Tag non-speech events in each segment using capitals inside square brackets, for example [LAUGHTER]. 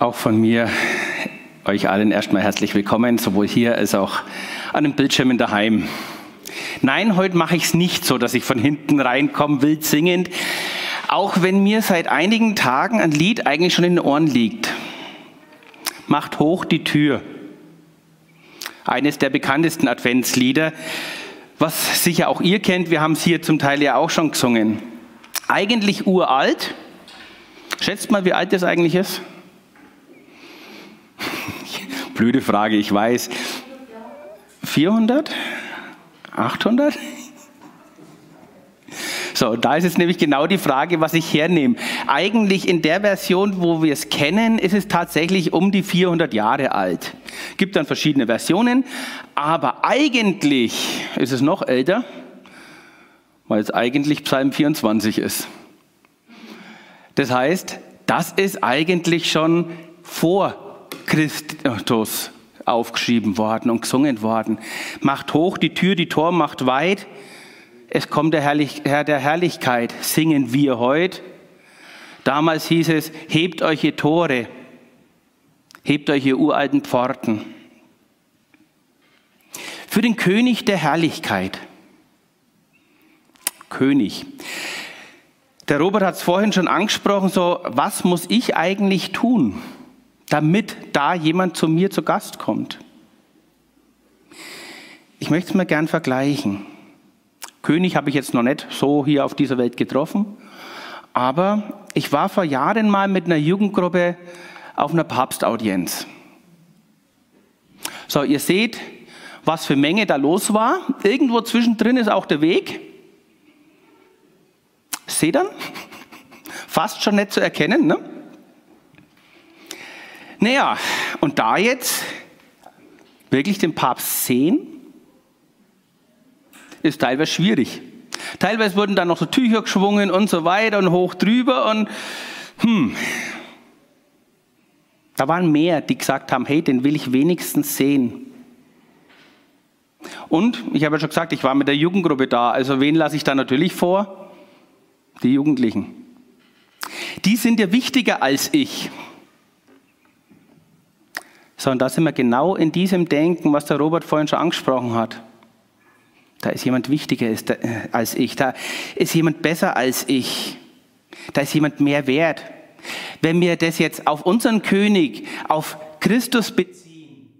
Auch von mir euch allen erstmal herzlich willkommen, sowohl hier als auch an den Bildschirmen daheim. Nein, heute mache ich es nicht so, dass ich von hinten reinkomme, wild singend, auch wenn mir seit einigen Tagen ein Lied eigentlich schon in den Ohren liegt. Macht hoch die Tür. Eines der bekanntesten Adventslieder, was sicher auch ihr kennt, wir haben es hier zum Teil ja auch schon gesungen. Eigentlich uralt. Schätzt mal, wie alt das eigentlich ist? Blöde Frage, ich weiß. 400? 800? So, da ist jetzt nämlich genau die Frage, was ich hernehme. Eigentlich in der Version, wo wir es kennen, ist es tatsächlich um die 400 Jahre alt. Gibt dann verschiedene Versionen, aber eigentlich ist es noch älter, weil es eigentlich Psalm 24 ist. Das heißt, das ist eigentlich schon vor Christus aufgeschrieben worden und gesungen worden. Macht hoch die Tür, die Tor macht weit. Es kommt der Herr der Herrlichkeit, singen wir heute. Damals hieß es, hebt euch ihr Tore, hebt euch ihr uralten Pforten. Für den König der Herrlichkeit. König. Der Robert hat es vorhin schon angesprochen, so, was muss ich eigentlich tun? Damit da jemand zu mir zu Gast kommt. Ich möchte es mal gern vergleichen. König habe ich jetzt noch nicht so hier auf dieser Welt getroffen, aber ich war vor Jahren mal mit einer Jugendgruppe auf einer Papstaudienz. So, ihr seht, was für Menge da los war. Irgendwo zwischendrin ist auch der Weg. Seht ihr? [LAUGHS] Fast schon nicht zu erkennen, ne? Naja, und da jetzt wirklich den Papst sehen, ist teilweise schwierig. Teilweise wurden dann noch so Tücher geschwungen und so weiter und hoch drüber und hm. Da waren mehr, die gesagt haben, hey, den will ich wenigstens sehen. Und ich habe ja schon gesagt, ich war mit der Jugendgruppe da. Also wen lasse ich da natürlich vor? Die Jugendlichen. Die sind ja wichtiger als ich sondern da sind wir genau in diesem Denken, was der Robert vorhin schon angesprochen hat. Da ist jemand wichtiger äh, als ich, da ist jemand besser als ich, da ist jemand mehr wert. Wenn wir das jetzt auf unseren König, auf Christus beziehen,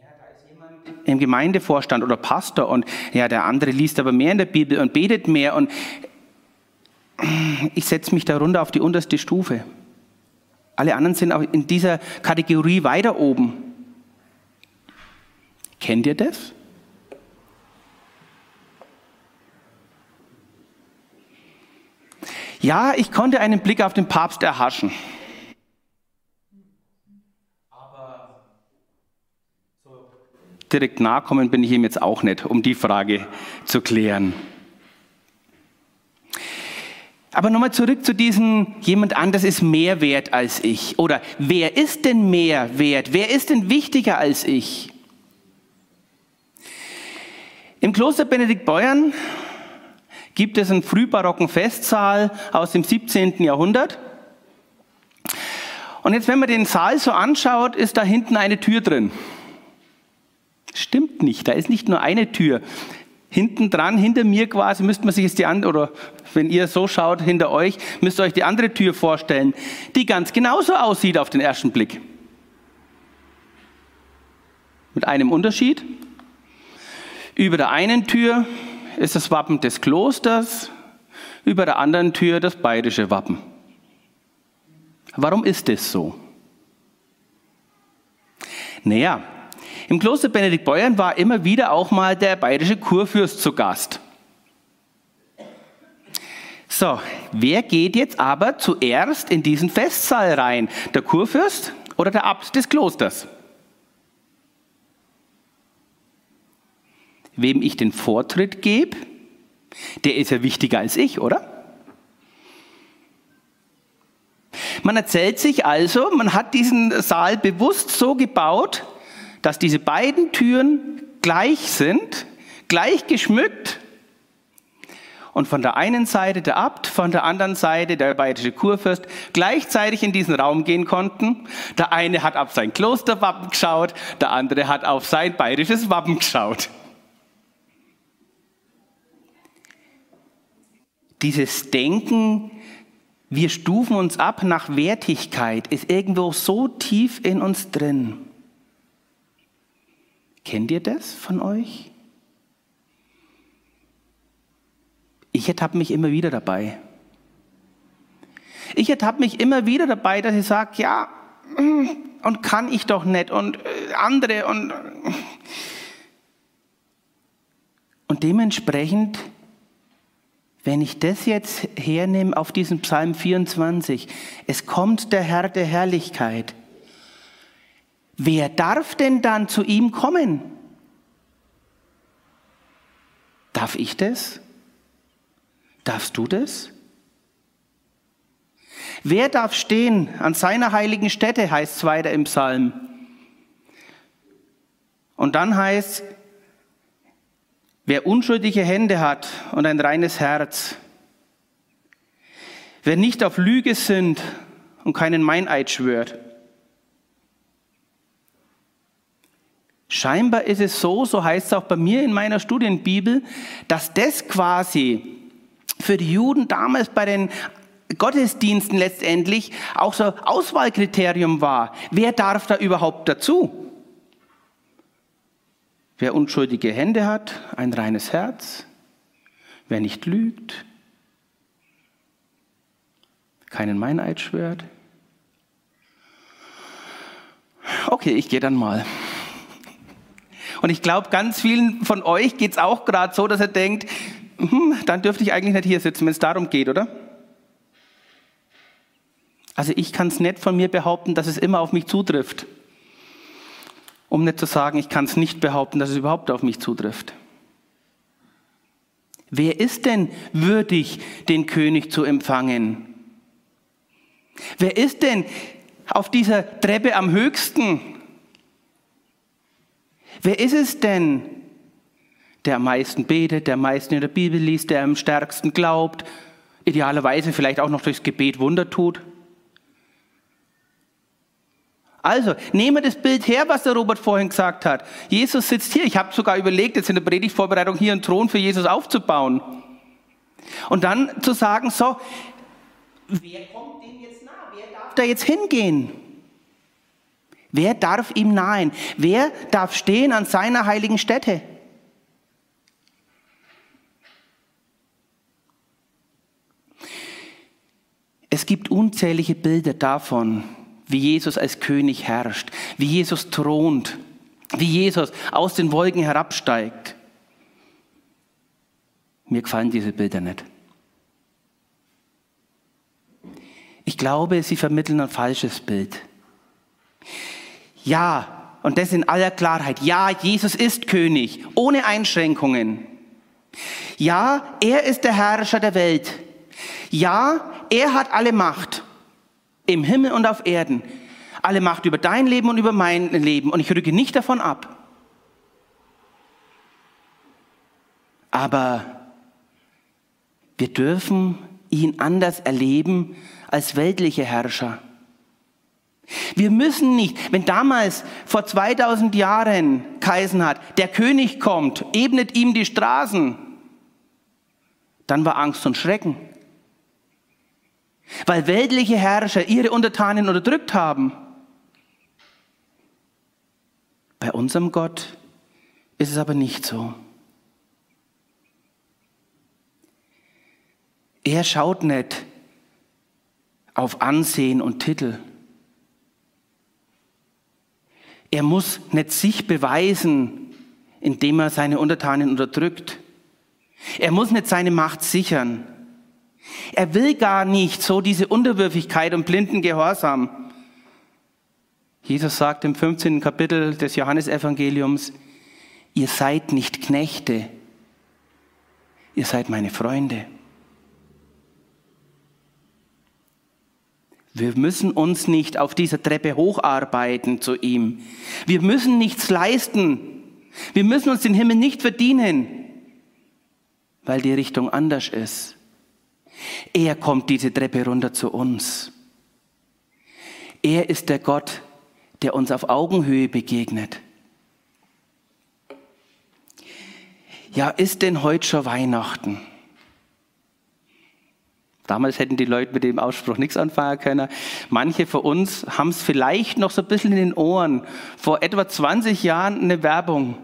ja, da ist jemand im Gemeindevorstand oder Pastor und ja, der andere liest aber mehr in der Bibel und betet mehr und ich setze mich darunter auf die unterste Stufe. Alle anderen sind auch in dieser Kategorie weiter oben. Kennt ihr das? Ja, ich konnte einen Blick auf den Papst erhaschen. Direkt nahe kommen bin ich ihm jetzt auch nicht, um die Frage zu klären. Aber nochmal zurück zu diesem, jemand anders ist mehr wert als ich. Oder wer ist denn mehr wert? Wer ist denn wichtiger als ich? Im Kloster Benedikt Beuern gibt es einen frühbarocken Festsaal aus dem 17. Jahrhundert. Und jetzt, wenn man den Saal so anschaut, ist da hinten eine Tür drin. Stimmt nicht, da ist nicht nur eine Tür hinten dran, hinter mir quasi, müsste man sich jetzt die andere, oder wenn ihr so schaut, hinter euch, müsst ihr euch die andere Tür vorstellen, die ganz genauso aussieht auf den ersten Blick. Mit einem Unterschied. Über der einen Tür ist das Wappen des Klosters, über der anderen Tür das bayerische Wappen. Warum ist das so? Naja, im Kloster Benedikt Beuern war immer wieder auch mal der bayerische Kurfürst zu Gast. So, wer geht jetzt aber zuerst in diesen Festsaal rein? Der Kurfürst oder der Abt des Klosters? Wem ich den Vortritt gebe, der ist ja wichtiger als ich, oder? Man erzählt sich also, man hat diesen Saal bewusst so gebaut, dass diese beiden Türen gleich sind, gleich geschmückt und von der einen Seite der Abt, von der anderen Seite der bayerische Kurfürst gleichzeitig in diesen Raum gehen konnten. Der eine hat auf sein Klosterwappen geschaut, der andere hat auf sein bayerisches Wappen geschaut. Dieses Denken, wir stufen uns ab nach Wertigkeit, ist irgendwo so tief in uns drin. Kennt ihr das von euch? Ich ertappe mich immer wieder dabei. Ich ertappe mich immer wieder dabei, dass ich sage, ja, mm, und kann ich doch nicht und äh, andere und und dementsprechend, wenn ich das jetzt hernehme auf diesen Psalm 24, es kommt der Herr der Herrlichkeit. Wer darf denn dann zu ihm kommen? Darf ich das? Darfst du das? Wer darf stehen an seiner heiligen Stätte, heißt es weiter im Psalm. Und dann heißt, wer unschuldige Hände hat und ein reines Herz, wer nicht auf Lüge sind und keinen Meineid schwört. Scheinbar ist es so, so heißt es auch bei mir in meiner Studienbibel, dass das quasi für die Juden damals bei den Gottesdiensten letztendlich auch so Auswahlkriterium war. Wer darf da überhaupt dazu? Wer unschuldige Hände hat, ein reines Herz, wer nicht lügt, keinen Meineid schwört. Okay, ich gehe dann mal. Und ich glaube, ganz vielen von euch geht es auch gerade so, dass er denkt, hm, dann dürfte ich eigentlich nicht hier sitzen, wenn es darum geht, oder? Also ich kann es nicht von mir behaupten, dass es immer auf mich zutrifft. Um nicht zu sagen, ich kann es nicht behaupten, dass es überhaupt auf mich zutrifft. Wer ist denn würdig, den König zu empfangen? Wer ist denn auf dieser Treppe am höchsten? Wer ist es denn, der am meisten betet, der am meisten in der Bibel liest, der am stärksten glaubt, idealerweise vielleicht auch noch durchs Gebet Wunder tut. Also, nehmen wir das Bild her, was der Robert vorhin gesagt hat. Jesus sitzt hier. Ich habe sogar überlegt, jetzt in der Predigtvorbereitung hier einen Thron für Jesus aufzubauen. Und dann zu sagen, so, wer kommt dem jetzt nah? Wer darf da jetzt hingehen? Wer darf ihm nahen? Wer darf stehen an seiner heiligen Stätte? Es gibt unzählige Bilder davon, wie Jesus als König herrscht, wie Jesus thront, wie Jesus aus den Wolken herabsteigt. Mir gefallen diese Bilder nicht. Ich glaube, sie vermitteln ein falsches Bild. Ja, und das in aller Klarheit. Ja, Jesus ist König, ohne Einschränkungen. Ja, er ist der Herrscher der Welt. Ja, er hat alle Macht im Himmel und auf Erden. Alle Macht über dein Leben und über mein Leben. Und ich rücke nicht davon ab. Aber wir dürfen ihn anders erleben als weltliche Herrscher. Wir müssen nicht, wenn damals vor 2000 Jahren Kaisen hat, der König kommt, ebnet ihm die Straßen, dann war Angst und Schrecken weil weltliche Herrscher ihre Untertanen unterdrückt haben. Bei unserem Gott ist es aber nicht so. Er schaut nicht auf Ansehen und Titel. Er muss nicht sich beweisen, indem er seine Untertanen unterdrückt. Er muss nicht seine Macht sichern. Er will gar nicht so diese Unterwürfigkeit und blinden Gehorsam. Jesus sagt im 15. Kapitel des Johannesevangeliums, ihr seid nicht Knechte, ihr seid meine Freunde. Wir müssen uns nicht auf dieser Treppe hocharbeiten zu ihm. Wir müssen nichts leisten. Wir müssen uns den Himmel nicht verdienen. weil die Richtung anders ist. Er kommt diese Treppe runter zu uns. Er ist der Gott, der uns auf Augenhöhe begegnet. Ja, ist denn heute schon Weihnachten? Damals hätten die Leute mit dem Ausspruch nichts anfangen können. Manche von uns haben es vielleicht noch so ein bisschen in den Ohren. Vor etwa 20 Jahren eine Werbung.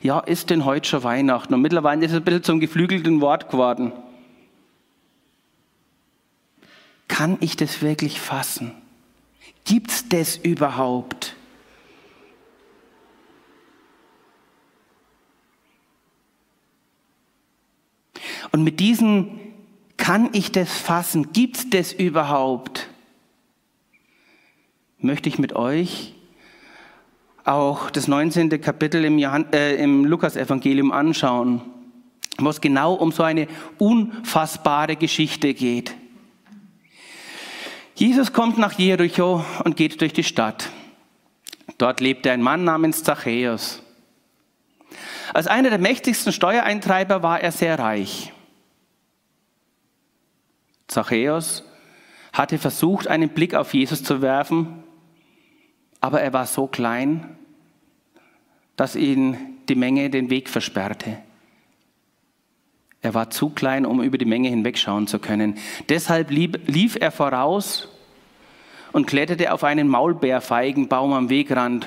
Ja, ist denn heute schon Weihnachten? Und mittlerweile ist es ein bisschen zum geflügelten Wort geworden. Kann ich das wirklich fassen? Gibt's das überhaupt? Und mit diesen kann ich das fassen? Gibt's das überhaupt? Möchte ich mit euch auch das 19. Kapitel im, äh, im Lukas-Evangelium anschauen, wo es genau um so eine unfassbare Geschichte geht. Jesus kommt nach Jericho und geht durch die Stadt. Dort lebte ein Mann namens Zachäus. Als einer der mächtigsten Steuereintreiber war er sehr reich. Zachäus hatte versucht, einen Blick auf Jesus zu werfen, aber er war so klein, dass ihn die Menge den Weg versperrte. Er war zu klein, um über die Menge hinwegschauen zu können. Deshalb lief er voraus und kletterte auf einen Maulbeerfeigenbaum am Wegrand,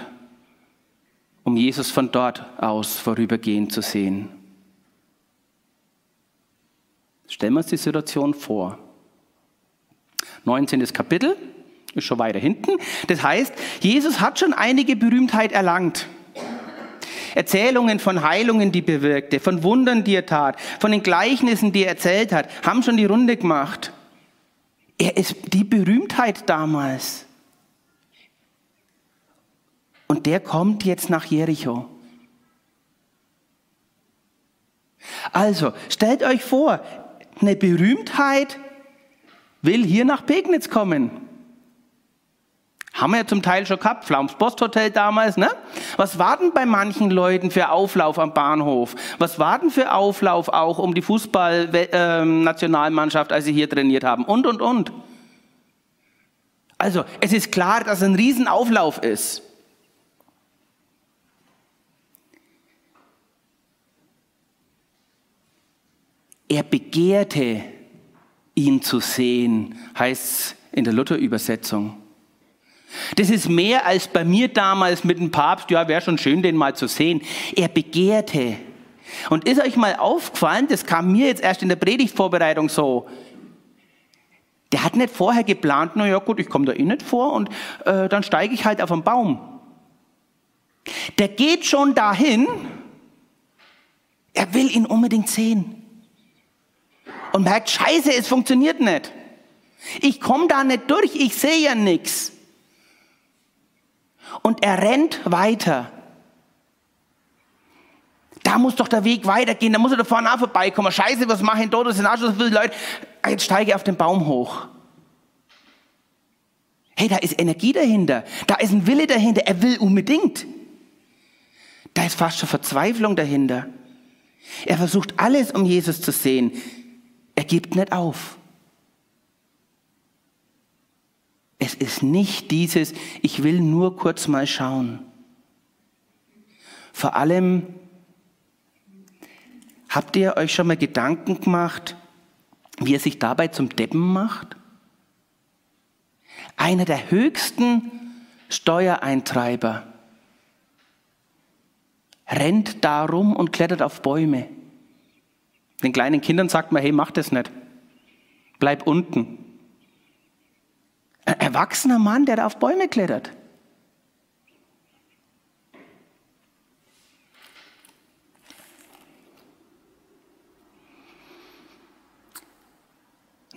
um Jesus von dort aus vorübergehen zu sehen. Stellen wir uns die Situation vor. 19. Kapitel, ist schon weiter hinten. Das heißt, Jesus hat schon einige Berühmtheit erlangt. Erzählungen von Heilungen, die bewirkte, von Wundern, die er tat, von den Gleichnissen, die er erzählt hat, haben schon die Runde gemacht. Er ist die Berühmtheit damals. Und der kommt jetzt nach Jericho. Also, stellt euch vor, eine Berühmtheit will hier nach Pegnitz kommen. Haben wir ja zum Teil schon gehabt, Flams Posthotel damals, ne? Was war denn bei manchen Leuten für Auflauf am Bahnhof? Was war denn für Auflauf auch um die Fußball-Nationalmannschaft, als sie hier trainiert haben? Und, und, und. Also, es ist klar, dass ein Riesenauflauf ist. Er begehrte ihn zu sehen, heißt es in der Luther-Übersetzung. Das ist mehr als bei mir damals mit dem Papst, ja, wäre schon schön, den mal zu sehen. Er begehrte. Und ist euch mal aufgefallen, das kam mir jetzt erst in der Predigtvorbereitung so, der hat nicht vorher geplant, na ja gut, ich komme da eh nicht vor und äh, dann steige ich halt auf einen Baum. Der geht schon dahin, er will ihn unbedingt sehen und merkt, scheiße, es funktioniert nicht. Ich komme da nicht durch, ich sehe ja nichts. Und er rennt weiter. Da muss doch der Weg weitergehen, da muss er da vorne auch vorbeikommen. Scheiße, was mache ich da? Das sind auch schon so viele Leute. Jetzt steige ich auf den Baum hoch. Hey, da ist Energie dahinter. Da ist ein Wille dahinter. Er will unbedingt. Da ist fast schon Verzweiflung dahinter. Er versucht alles, um Jesus zu sehen. Er gibt nicht auf. Es ist nicht dieses, ich will nur kurz mal schauen. Vor allem, habt ihr euch schon mal Gedanken gemacht, wie er sich dabei zum Deppen macht? Einer der höchsten Steuereintreiber rennt darum und klettert auf Bäume. Den kleinen Kindern sagt man, hey, mach das nicht. Bleib unten. Ein erwachsener Mann, der da auf Bäume klettert.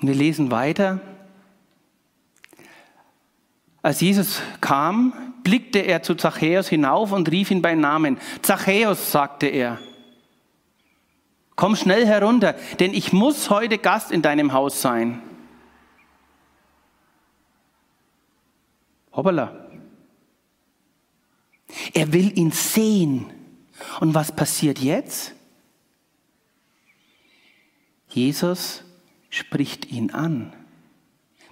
wir lesen weiter. Als Jesus kam, blickte er zu Zachäus hinauf und rief ihn bei Namen. Zachäus, sagte er, Komm schnell herunter, denn ich muss heute Gast in deinem Haus sein. Hoppala. Er will ihn sehen. Und was passiert jetzt? Jesus spricht ihn an.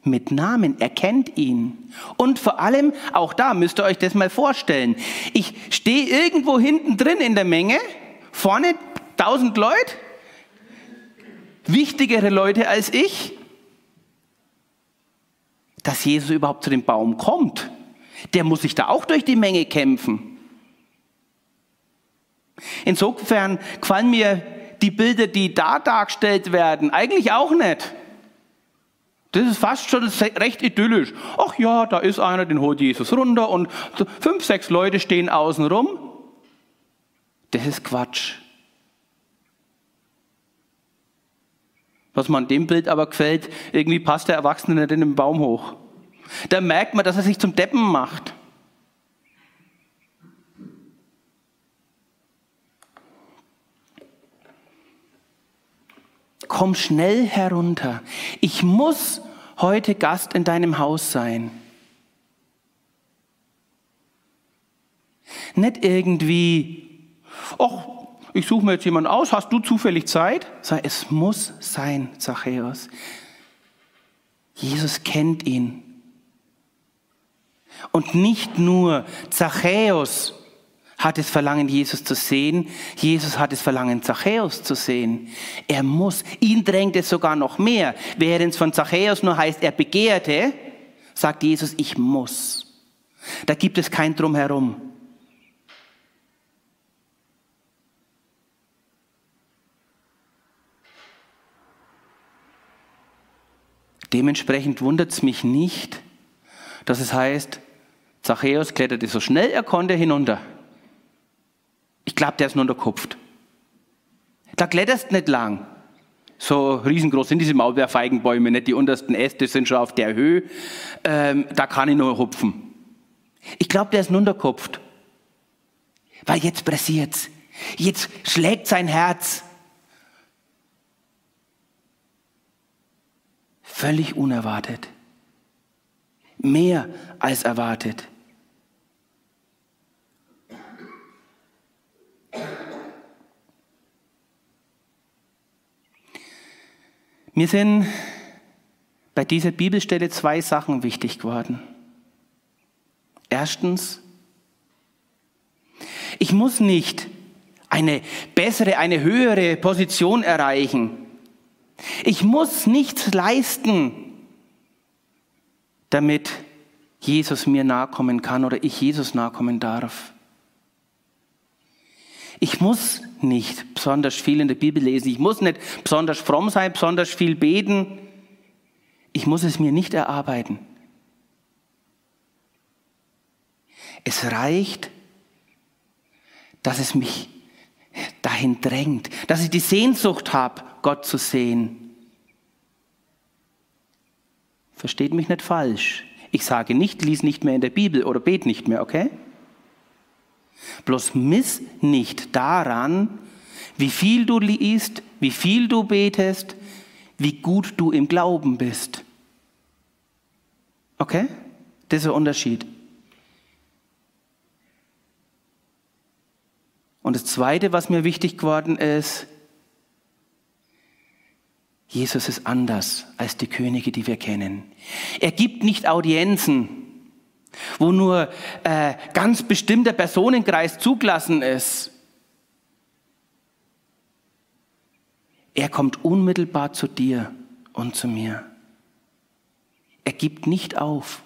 Mit Namen, er kennt ihn. Und vor allem, auch da müsst ihr euch das mal vorstellen. Ich stehe irgendwo hinten drin in der Menge, vorne tausend Leute, wichtigere Leute als ich, dass Jesus überhaupt zu dem Baum kommt. Der muss sich da auch durch die Menge kämpfen. Insofern gefallen mir die Bilder, die da dargestellt werden, eigentlich auch nicht. Das ist fast schon recht idyllisch. Ach ja, da ist einer, den holt Jesus runter und fünf, sechs Leute stehen außen rum. Das ist Quatsch. Was man dem Bild aber gefällt, irgendwie passt der Erwachsene nicht in den Baum hoch. Da merkt man, dass er sich zum Deppen macht. komm schnell herunter. Ich muss heute Gast in deinem Haus sein. Nicht irgendwie, ach, ich suche mir jetzt jemanden aus, hast du zufällig Zeit? Sag, es muss sein, Zachäus. Jesus kennt ihn. Und nicht nur Zachäus hat das Verlangen, Jesus zu sehen. Jesus hat das Verlangen, Zachäus zu sehen. Er muss. Ihn drängt es sogar noch mehr. Während es von Zachäus nur heißt, er begehrte, sagt Jesus, ich muss. Da gibt es kein Drumherum. Dementsprechend wundert es mich nicht, dass es heißt, Zachäus kletterte so schnell er konnte hinunter. Ich glaube, der ist nur unterkupft. Da kletterst nicht lang. So riesengroß sind diese Maulbeerfeigenbäume nicht. Die untersten Äste sind schon auf der Höhe. Ähm, da kann ich nur hupfen. Ich glaube, der ist nur unterkupft. Weil jetzt pressiert's. Jetzt schlägt sein Herz. Völlig unerwartet. Mehr als erwartet. Mir sind bei dieser Bibelstelle zwei Sachen wichtig geworden. Erstens, ich muss nicht eine bessere, eine höhere Position erreichen. Ich muss nichts leisten, damit Jesus mir nahe kommen kann oder ich Jesus nahe kommen darf. Ich muss nicht besonders viel in der Bibel lesen. Ich muss nicht besonders fromm sein, besonders viel beten. Ich muss es mir nicht erarbeiten. Es reicht, dass es mich dahin drängt, dass ich die Sehnsucht habe, Gott zu sehen. Versteht mich nicht falsch. Ich sage nicht, lies nicht mehr in der Bibel oder bet nicht mehr, okay? Bloß miss nicht daran, wie viel du liest, wie viel du betest, wie gut du im Glauben bist. Okay? Das ist der Unterschied. Und das Zweite, was mir wichtig geworden ist, Jesus ist anders als die Könige, die wir kennen. Er gibt nicht Audienzen wo nur äh, ganz bestimmter Personenkreis zugelassen ist. Er kommt unmittelbar zu dir und zu mir. Er gibt nicht auf.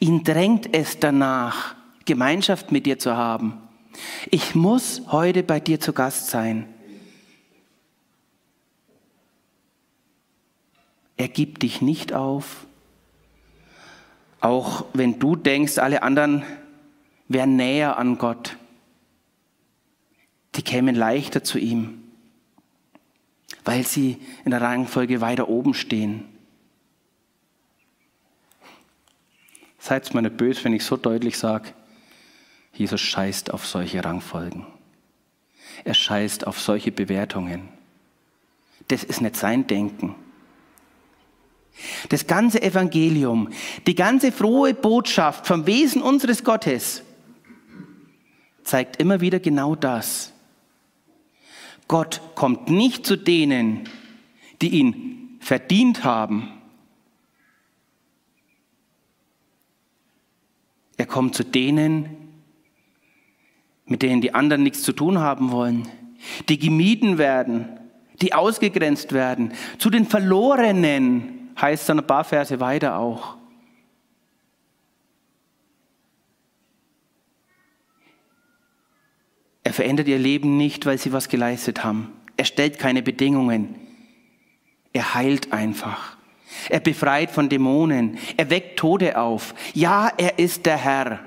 Ihn drängt es danach, Gemeinschaft mit dir zu haben. Ich muss heute bei dir zu Gast sein. Er gibt dich nicht auf. Auch wenn du denkst, alle anderen wären näher an Gott, die kämen leichter zu ihm, weil sie in der Rangfolge weiter oben stehen. Seid mir nicht böse, wenn ich so deutlich sage, Jesus scheißt auf solche Rangfolgen. Er scheißt auf solche Bewertungen. Das ist nicht sein Denken. Das ganze Evangelium, die ganze frohe Botschaft vom Wesen unseres Gottes zeigt immer wieder genau das. Gott kommt nicht zu denen, die ihn verdient haben. Er kommt zu denen, mit denen die anderen nichts zu tun haben wollen, die gemieden werden, die ausgegrenzt werden, zu den Verlorenen, heißt dann ein paar Verse weiter auch. Er verändert ihr Leben nicht, weil sie was geleistet haben. Er stellt keine Bedingungen. Er heilt einfach. Er befreit von Dämonen. Er weckt Tode auf. Ja, er ist der Herr.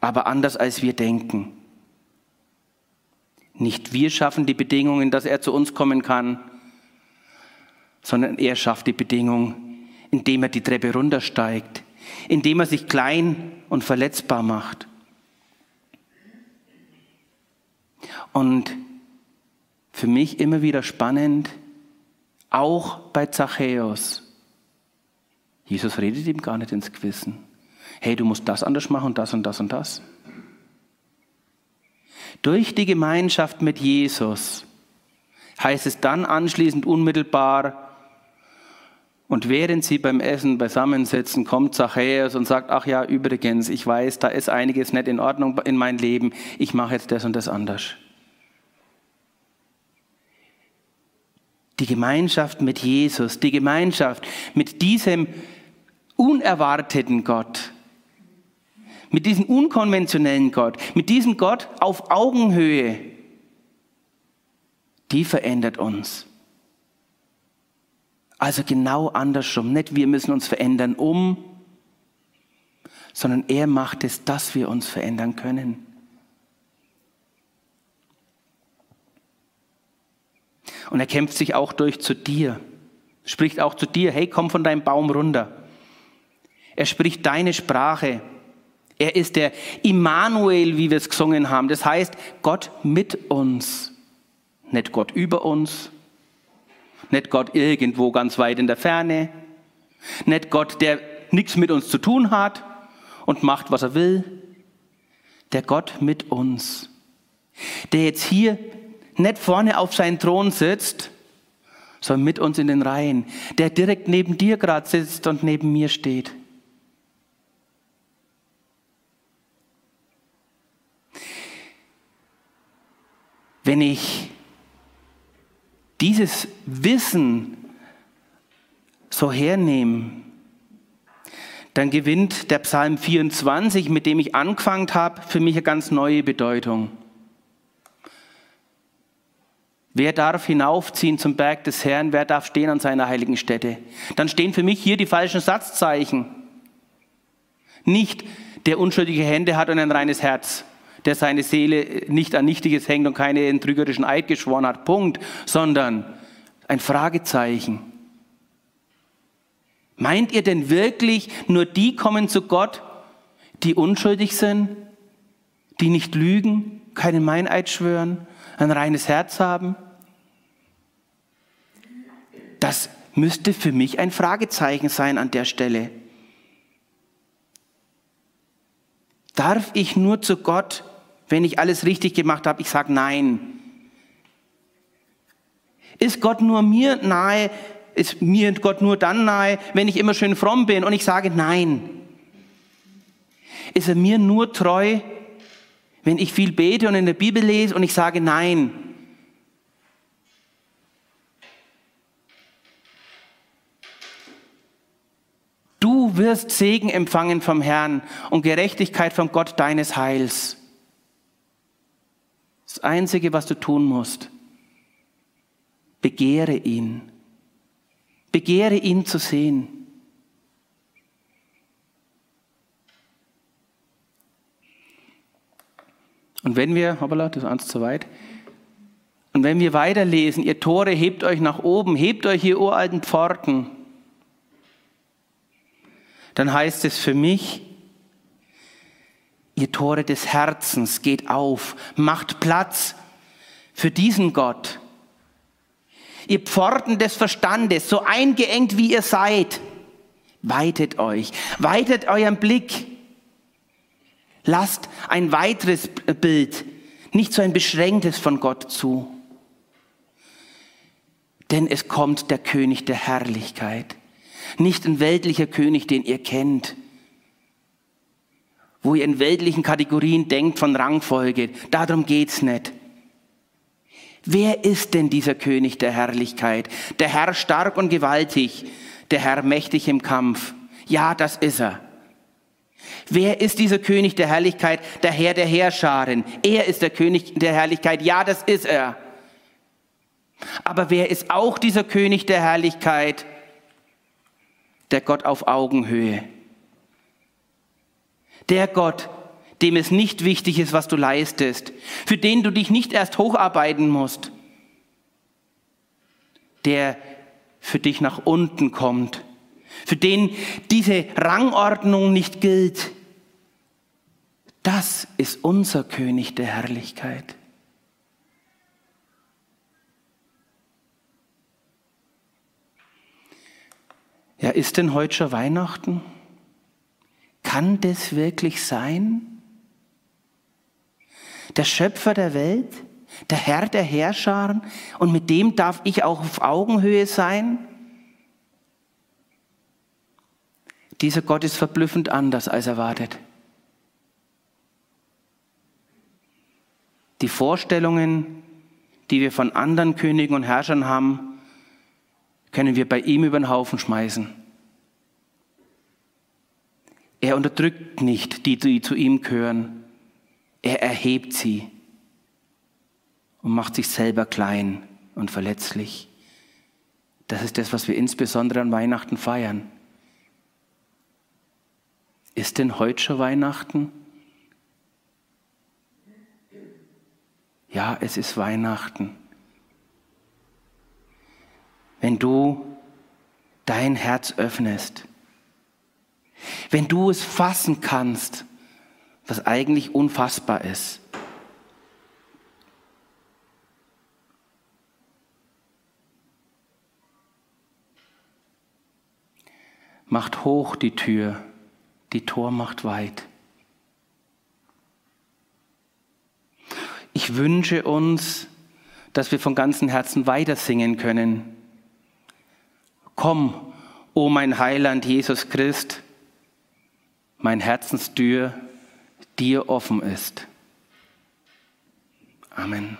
Aber anders als wir denken. Nicht wir schaffen die Bedingungen, dass er zu uns kommen kann, sondern er schafft die Bedingung, indem er die Treppe runtersteigt, indem er sich klein und verletzbar macht. Und für mich immer wieder spannend, auch bei Zachäus. Jesus redet ihm gar nicht ins Gewissen. Hey, du musst das anders machen und das und das und das. Durch die Gemeinschaft mit Jesus heißt es dann anschließend unmittelbar, und während sie beim Essen beisammensitzen, kommt Zachäus und sagt, ach ja, übrigens, ich weiß, da ist einiges nicht in Ordnung in mein Leben, ich mache jetzt das und das anders. Die Gemeinschaft mit Jesus, die Gemeinschaft mit diesem unerwarteten Gott, mit diesem unkonventionellen Gott, mit diesem Gott auf Augenhöhe, die verändert uns. Also genau andersrum. Nicht wir müssen uns verändern um, sondern er macht es, dass wir uns verändern können. Und er kämpft sich auch durch zu dir. Spricht auch zu dir, hey, komm von deinem Baum runter. Er spricht deine Sprache. Er ist der Immanuel, wie wir es gesungen haben. Das heißt, Gott mit uns. Nicht Gott über uns. Nicht Gott irgendwo ganz weit in der Ferne. Nicht Gott, der nichts mit uns zu tun hat und macht, was er will. Der Gott mit uns. Der jetzt hier nicht vorne auf seinen Thron sitzt, sondern mit uns in den Reihen, der direkt neben dir gerade sitzt und neben mir steht. Wenn ich dieses Wissen so hernehme, dann gewinnt der Psalm 24, mit dem ich angefangen habe, für mich eine ganz neue Bedeutung. Wer darf hinaufziehen zum Berg des Herrn? Wer darf stehen an seiner heiligen Stätte? Dann stehen für mich hier die falschen Satzzeichen. Nicht der unschuldige Hände hat und ein reines Herz, der seine Seele nicht an Nichtiges hängt und keinen trügerischen Eid geschworen hat. Punkt. Sondern ein Fragezeichen. Meint ihr denn wirklich, nur die kommen zu Gott, die unschuldig sind, die nicht lügen, keinen Meineid schwören, ein reines Herz haben? Das müsste für mich ein Fragezeichen sein an der Stelle. Darf ich nur zu Gott, wenn ich alles richtig gemacht habe? Ich sage nein. Ist Gott nur mir nahe? Ist mir Gott nur dann nahe, wenn ich immer schön fromm bin und ich sage nein? Ist er mir nur treu, wenn ich viel bete und in der Bibel lese und ich sage nein. Du wirst Segen empfangen vom Herrn und Gerechtigkeit von Gott deines Heils. Das Einzige, was du tun musst, begehre ihn. Begehre ihn zu sehen. Und wenn wir, hoppala, das ist eins zu weit. Und wenn wir weiterlesen, ihr Tore, hebt euch nach oben, hebt euch, ihr uralten Pforten, dann heißt es für mich, ihr Tore des Herzens, geht auf, macht Platz für diesen Gott. Ihr Pforten des Verstandes, so eingeengt wie ihr seid, weitet euch, weitet euren Blick Lasst ein weiteres Bild nicht so ein beschränktes von Gott zu. Denn es kommt der König der Herrlichkeit, nicht ein weltlicher König, den ihr kennt, wo ihr in weltlichen Kategorien denkt von Rangfolge. Darum geht's nicht. Wer ist denn dieser König der Herrlichkeit? Der Herr stark und gewaltig, der Herr mächtig im Kampf. Ja, das ist er. Wer ist dieser König der Herrlichkeit? Der Herr der Heerscharen. Er ist der König der Herrlichkeit. Ja, das ist er. Aber wer ist auch dieser König der Herrlichkeit? Der Gott auf Augenhöhe. Der Gott, dem es nicht wichtig ist, was du leistest, für den du dich nicht erst hocharbeiten musst, der für dich nach unten kommt, für den diese Rangordnung nicht gilt. Das ist unser König der Herrlichkeit. Ja, ist denn heute schon Weihnachten? Kann das wirklich sein? Der Schöpfer der Welt, der Herr der Herrscharen, und mit dem darf ich auch auf Augenhöhe sein? Dieser Gott ist verblüffend anders als erwartet. Die Vorstellungen, die wir von anderen Königen und Herrschern haben, können wir bei ihm über den Haufen schmeißen. Er unterdrückt nicht die, die zu ihm gehören. Er erhebt sie und macht sich selber klein und verletzlich. Das ist das, was wir insbesondere an Weihnachten feiern. Ist denn heute schon Weihnachten? Ja, es ist Weihnachten. Wenn du dein Herz öffnest, wenn du es fassen kannst, was eigentlich unfassbar ist. Macht hoch die Tür, die Tor macht weit. Ich wünsche uns, dass wir von ganzem Herzen weiter singen können. Komm, o oh mein Heiland Jesus Christ, mein Herzenstür dir offen ist. Amen.